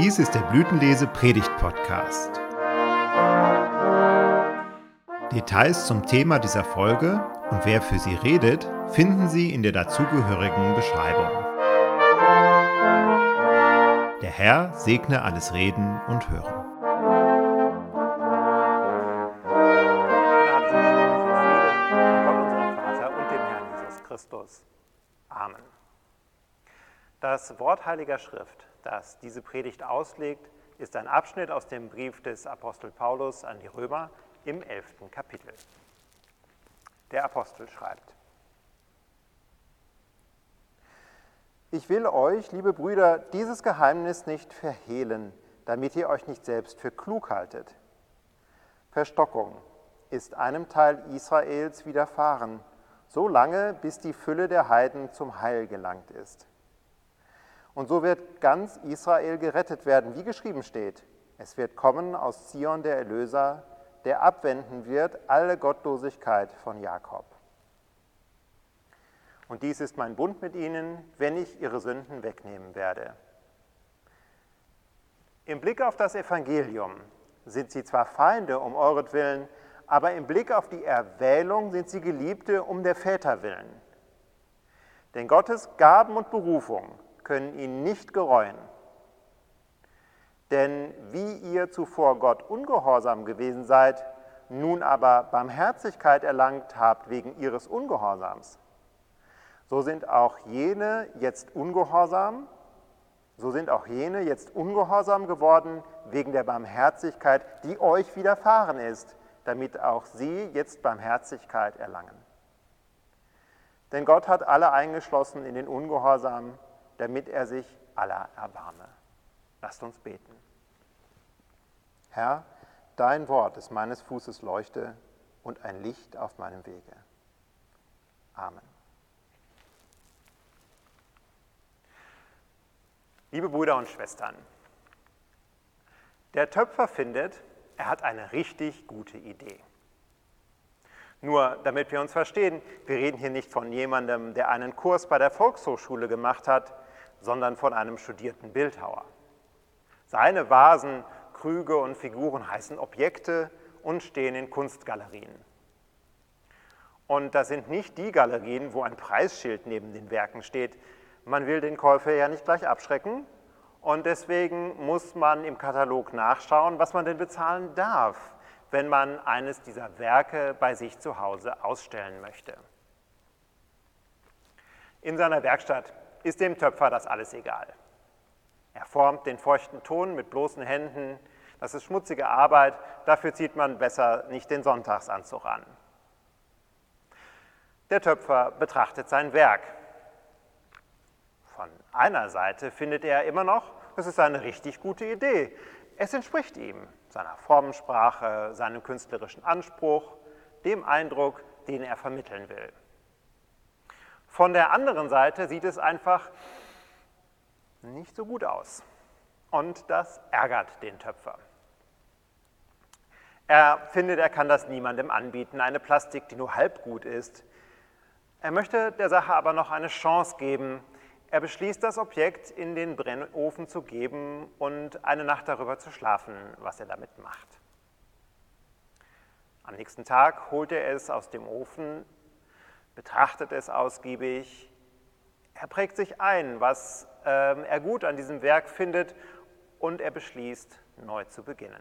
Dies ist der Blütenlese Predigt Podcast. Details zum Thema dieser Folge und wer für sie redet, finden Sie in der dazugehörigen Beschreibung. Der Herr segne alles Reden und Hören. Christus. Amen. Das Wort Heiliger Schrift das diese Predigt auslegt, ist ein Abschnitt aus dem Brief des Apostel Paulus an die Römer im elften Kapitel. Der Apostel schreibt, Ich will euch, liebe Brüder, dieses Geheimnis nicht verhehlen, damit ihr euch nicht selbst für klug haltet. Verstockung ist einem Teil Israels widerfahren, so lange, bis die Fülle der Heiden zum Heil gelangt ist. Und so wird ganz Israel gerettet werden, wie geschrieben steht. Es wird kommen aus Zion der Erlöser, der abwenden wird alle Gottlosigkeit von Jakob. Und dies ist mein Bund mit ihnen, wenn ich ihre Sünden wegnehmen werde. Im Blick auf das Evangelium sind sie zwar Feinde um euretwillen, aber im Blick auf die Erwählung sind sie Geliebte um der Väter willen. Denn Gottes Gaben und Berufung können ihn nicht gereuen. Denn wie ihr zuvor Gott ungehorsam gewesen seid, nun aber Barmherzigkeit erlangt habt wegen ihres Ungehorsams, so sind auch jene jetzt ungehorsam, so sind auch jene jetzt ungehorsam geworden wegen der Barmherzigkeit, die euch widerfahren ist, damit auch sie jetzt Barmherzigkeit erlangen. Denn Gott hat alle eingeschlossen in den Ungehorsam, damit er sich aller erbarme. Lasst uns beten. Herr, dein Wort ist meines Fußes Leuchte und ein Licht auf meinem Wege. Amen. Liebe Brüder und Schwestern, der Töpfer findet, er hat eine richtig gute Idee. Nur damit wir uns verstehen, wir reden hier nicht von jemandem, der einen Kurs bei der Volkshochschule gemacht hat, sondern von einem studierten Bildhauer. Seine Vasen, Krüge und Figuren heißen Objekte und stehen in Kunstgalerien. Und das sind nicht die Galerien, wo ein Preisschild neben den Werken steht. Man will den Käufer ja nicht gleich abschrecken und deswegen muss man im Katalog nachschauen, was man denn bezahlen darf, wenn man eines dieser Werke bei sich zu Hause ausstellen möchte. In seiner Werkstatt ist dem Töpfer das alles egal. Er formt den feuchten Ton mit bloßen Händen. Das ist schmutzige Arbeit, dafür zieht man besser nicht den Sonntagsanzug an. Der Töpfer betrachtet sein Werk. Von einer Seite findet er immer noch, es ist eine richtig gute Idee. Es entspricht ihm, seiner Formensprache, seinem künstlerischen Anspruch, dem Eindruck, den er vermitteln will. Von der anderen Seite sieht es einfach nicht so gut aus. Und das ärgert den Töpfer. Er findet, er kann das niemandem anbieten, eine Plastik, die nur halb gut ist. Er möchte der Sache aber noch eine Chance geben. Er beschließt, das Objekt in den Brennofen zu geben und eine Nacht darüber zu schlafen, was er damit macht. Am nächsten Tag holt er es aus dem Ofen, betrachtet es ausgiebig. Er prägt sich ein, was ähm, er gut an diesem Werk findet und er beschließt, neu zu beginnen.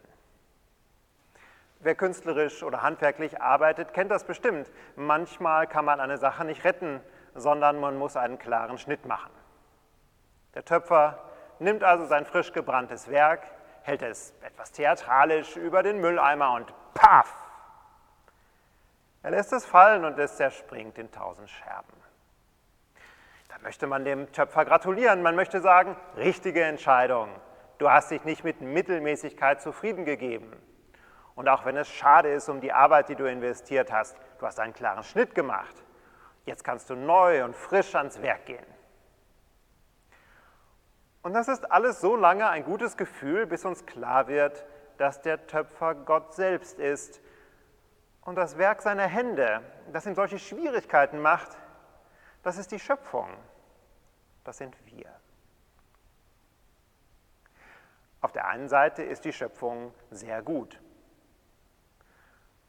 Wer künstlerisch oder handwerklich arbeitet, kennt das bestimmt. Manchmal kann man eine Sache nicht retten, sondern man muss einen klaren Schnitt machen. Der Töpfer nimmt also sein frisch gebranntes Werk, hält es etwas theatralisch über den Mülleimer und paff! Er lässt es fallen und es zerspringt in tausend Scherben. Da möchte man dem Töpfer gratulieren. Man möchte sagen, richtige Entscheidung. Du hast dich nicht mit Mittelmäßigkeit zufrieden gegeben. Und auch wenn es schade ist um die Arbeit, die du investiert hast, du hast einen klaren Schnitt gemacht. Jetzt kannst du neu und frisch ans Werk gehen. Und das ist alles so lange ein gutes Gefühl, bis uns klar wird, dass der Töpfer Gott selbst ist, und das Werk seiner Hände, das ihm solche Schwierigkeiten macht, das ist die Schöpfung. Das sind wir. Auf der einen Seite ist die Schöpfung sehr gut.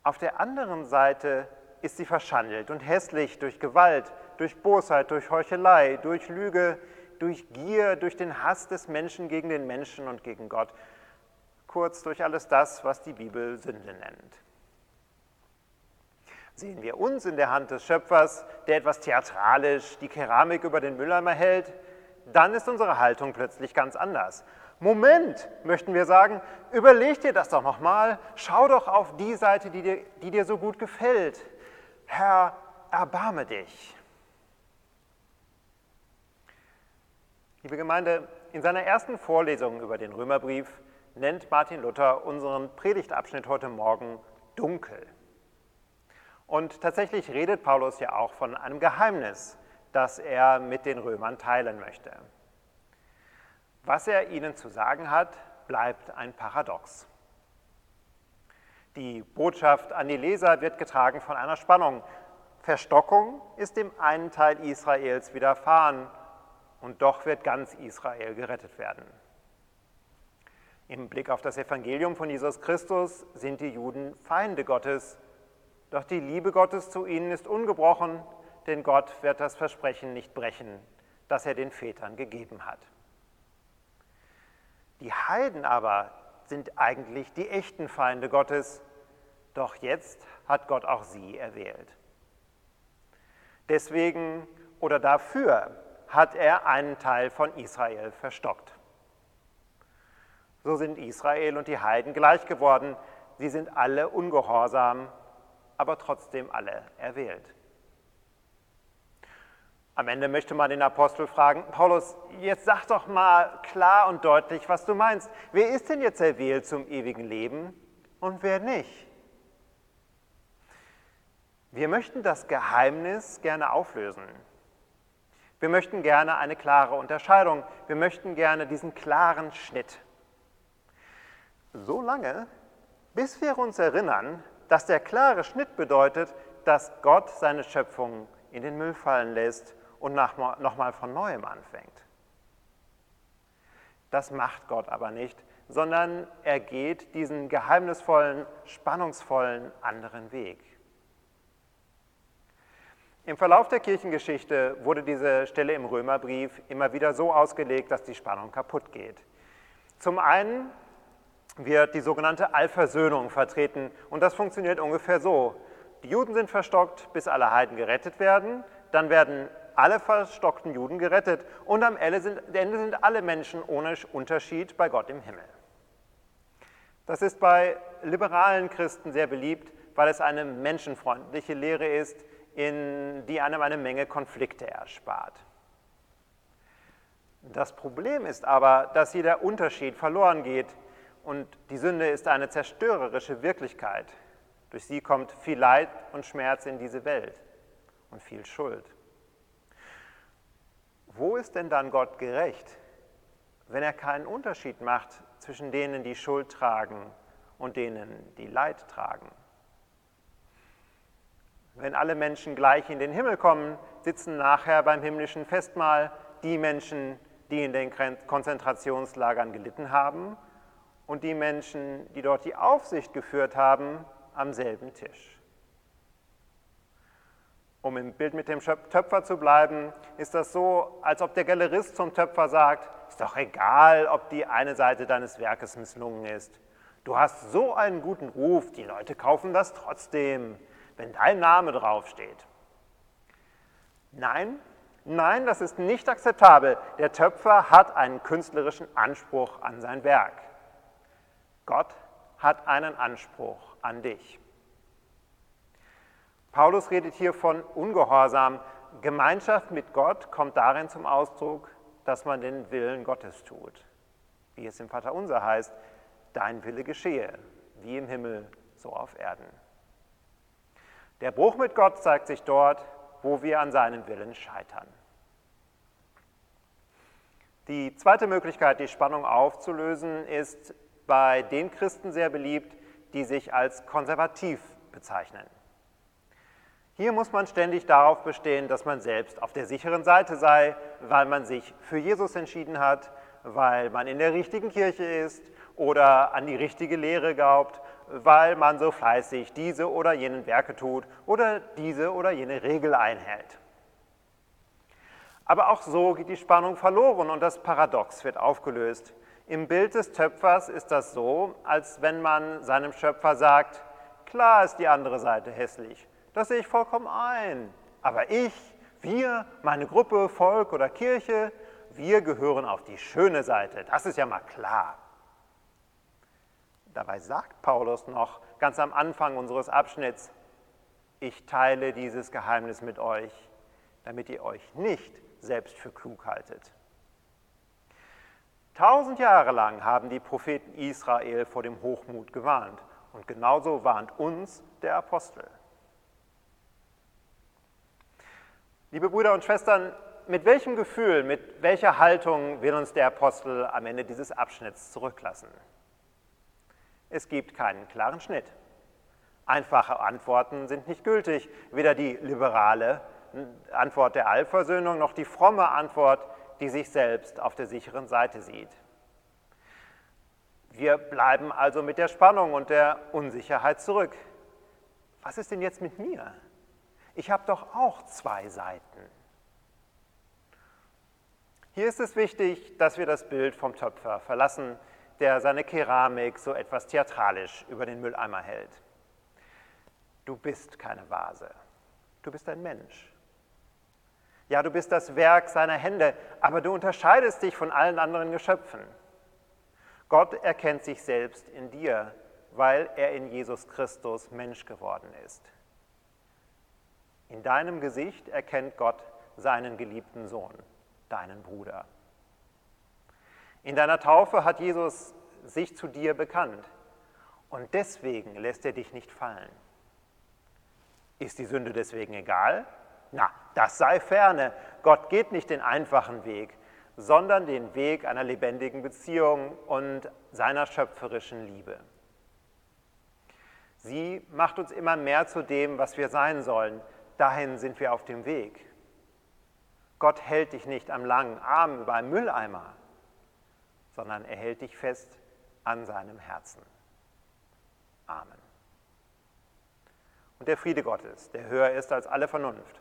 Auf der anderen Seite ist sie verschandelt und hässlich durch Gewalt, durch Bosheit, durch Heuchelei, durch Lüge, durch Gier, durch den Hass des Menschen gegen den Menschen und gegen Gott. Kurz durch alles das, was die Bibel Sünde nennt. Sehen wir uns in der Hand des Schöpfers, der etwas theatralisch die Keramik über den Mülleimer hält, dann ist unsere Haltung plötzlich ganz anders. Moment, möchten wir sagen, überleg dir das doch nochmal, schau doch auf die Seite, die dir, die dir so gut gefällt. Herr, erbarme dich. Liebe Gemeinde, in seiner ersten Vorlesung über den Römerbrief nennt Martin Luther unseren Predigtabschnitt heute Morgen dunkel. Und tatsächlich redet Paulus ja auch von einem Geheimnis, das er mit den Römern teilen möchte. Was er ihnen zu sagen hat, bleibt ein Paradox. Die Botschaft an die Leser wird getragen von einer Spannung. Verstockung ist dem einen Teil Israels widerfahren und doch wird ganz Israel gerettet werden. Im Blick auf das Evangelium von Jesus Christus sind die Juden Feinde Gottes, doch die Liebe Gottes zu ihnen ist ungebrochen, denn Gott wird das Versprechen nicht brechen, das er den Vätern gegeben hat. Die Heiden aber sind eigentlich die echten Feinde Gottes, doch jetzt hat Gott auch sie erwählt. Deswegen oder dafür hat er einen Teil von Israel verstockt. So sind Israel und die Heiden gleich geworden. Sie sind alle ungehorsam, aber trotzdem alle erwählt. Am Ende möchte man den Apostel fragen, Paulus, jetzt sag doch mal klar und deutlich, was du meinst. Wer ist denn jetzt erwählt zum ewigen Leben und wer nicht? Wir möchten das Geheimnis gerne auflösen. Wir möchten gerne eine klare Unterscheidung. Wir möchten gerne diesen klaren Schnitt. So lange, bis wir uns erinnern, dass der klare Schnitt bedeutet, dass Gott seine Schöpfung in den Müll fallen lässt und nochmal von neuem anfängt. Das macht Gott aber nicht, sondern er geht diesen geheimnisvollen, spannungsvollen anderen Weg. Im Verlauf der Kirchengeschichte wurde diese Stelle im Römerbrief immer wieder so ausgelegt, dass die Spannung kaputt geht. Zum einen wird die sogenannte Allversöhnung vertreten und das funktioniert ungefähr so. Die Juden sind verstockt, bis alle Heiden gerettet werden, dann werden alle verstockten Juden gerettet und am Ende sind, Ende sind alle Menschen ohne Unterschied bei Gott im Himmel. Das ist bei liberalen Christen sehr beliebt, weil es eine menschenfreundliche Lehre ist, in, die einem eine Menge Konflikte erspart. Das Problem ist aber, dass hier der Unterschied verloren geht und die Sünde ist eine zerstörerische Wirklichkeit. Durch sie kommt viel Leid und Schmerz in diese Welt und viel Schuld. Wo ist denn dann Gott gerecht, wenn er keinen Unterschied macht zwischen denen, die Schuld tragen und denen, die Leid tragen? Wenn alle Menschen gleich in den Himmel kommen, sitzen nachher beim himmlischen Festmahl die Menschen, die in den Konzentrationslagern gelitten haben und die Menschen, die dort die Aufsicht geführt haben, am selben Tisch. Um im Bild mit dem Töpfer zu bleiben, ist das so, als ob der Galerist zum Töpfer sagt, ist doch egal, ob die eine Seite deines Werkes misslungen ist. Du hast so einen guten Ruf, die Leute kaufen das trotzdem wenn dein Name draufsteht. Nein, nein, das ist nicht akzeptabel. Der Töpfer hat einen künstlerischen Anspruch an sein Werk. Gott hat einen Anspruch an dich. Paulus redet hier von Ungehorsam. Gemeinschaft mit Gott kommt darin zum Ausdruck, dass man den Willen Gottes tut. Wie es im Vaterunser heißt, dein Wille geschehe, wie im Himmel, so auf Erden. Der Bruch mit Gott zeigt sich dort, wo wir an seinem Willen scheitern. Die zweite Möglichkeit, die Spannung aufzulösen, ist bei den Christen sehr beliebt, die sich als konservativ bezeichnen. Hier muss man ständig darauf bestehen, dass man selbst auf der sicheren Seite sei, weil man sich für Jesus entschieden hat, weil man in der richtigen Kirche ist oder an die richtige Lehre glaubt, weil man so fleißig diese oder jenen Werke tut oder diese oder jene Regel einhält. Aber auch so geht die Spannung verloren und das Paradox wird aufgelöst. Im Bild des Töpfers ist das so, als wenn man seinem Schöpfer sagt, klar ist die andere Seite hässlich, das sehe ich vollkommen ein, aber ich, wir, meine Gruppe, Volk oder Kirche, wir gehören auf die schöne Seite, das ist ja mal klar. Dabei sagt Paulus noch ganz am Anfang unseres Abschnitts, ich teile dieses Geheimnis mit euch, damit ihr euch nicht selbst für klug haltet. Tausend Jahre lang haben die Propheten Israel vor dem Hochmut gewarnt und genauso warnt uns der Apostel. Liebe Brüder und Schwestern, mit welchem Gefühl, mit welcher Haltung will uns der Apostel am Ende dieses Abschnitts zurücklassen? Es gibt keinen klaren Schnitt. Einfache Antworten sind nicht gültig, weder die liberale Antwort der Allversöhnung noch die fromme Antwort, die sich selbst auf der sicheren Seite sieht. Wir bleiben also mit der Spannung und der Unsicherheit zurück. Was ist denn jetzt mit mir? Ich habe doch auch zwei Seiten. Hier ist es wichtig, dass wir das Bild vom Töpfer verlassen, der seine Keramik so etwas theatralisch über den Mülleimer hält. Du bist keine Vase, du bist ein Mensch. Ja, du bist das Werk seiner Hände, aber du unterscheidest dich von allen anderen Geschöpfen. Gott erkennt sich selbst in dir, weil er in Jesus Christus Mensch geworden ist. In deinem Gesicht erkennt Gott seinen geliebten Sohn, deinen Bruder. In deiner Taufe hat Jesus sich zu dir bekannt und deswegen lässt er dich nicht fallen. Ist die Sünde deswegen egal? Na, das sei ferne. Gott geht nicht den einfachen Weg, sondern den Weg einer lebendigen Beziehung und seiner schöpferischen Liebe. Sie macht uns immer mehr zu dem, was wir sein sollen. Dahin sind wir auf dem Weg. Gott hält dich nicht am langen Arm über einen Mülleimer, sondern er hält dich fest an seinem Herzen. Amen. Und der Friede Gottes, der höher ist als alle Vernunft,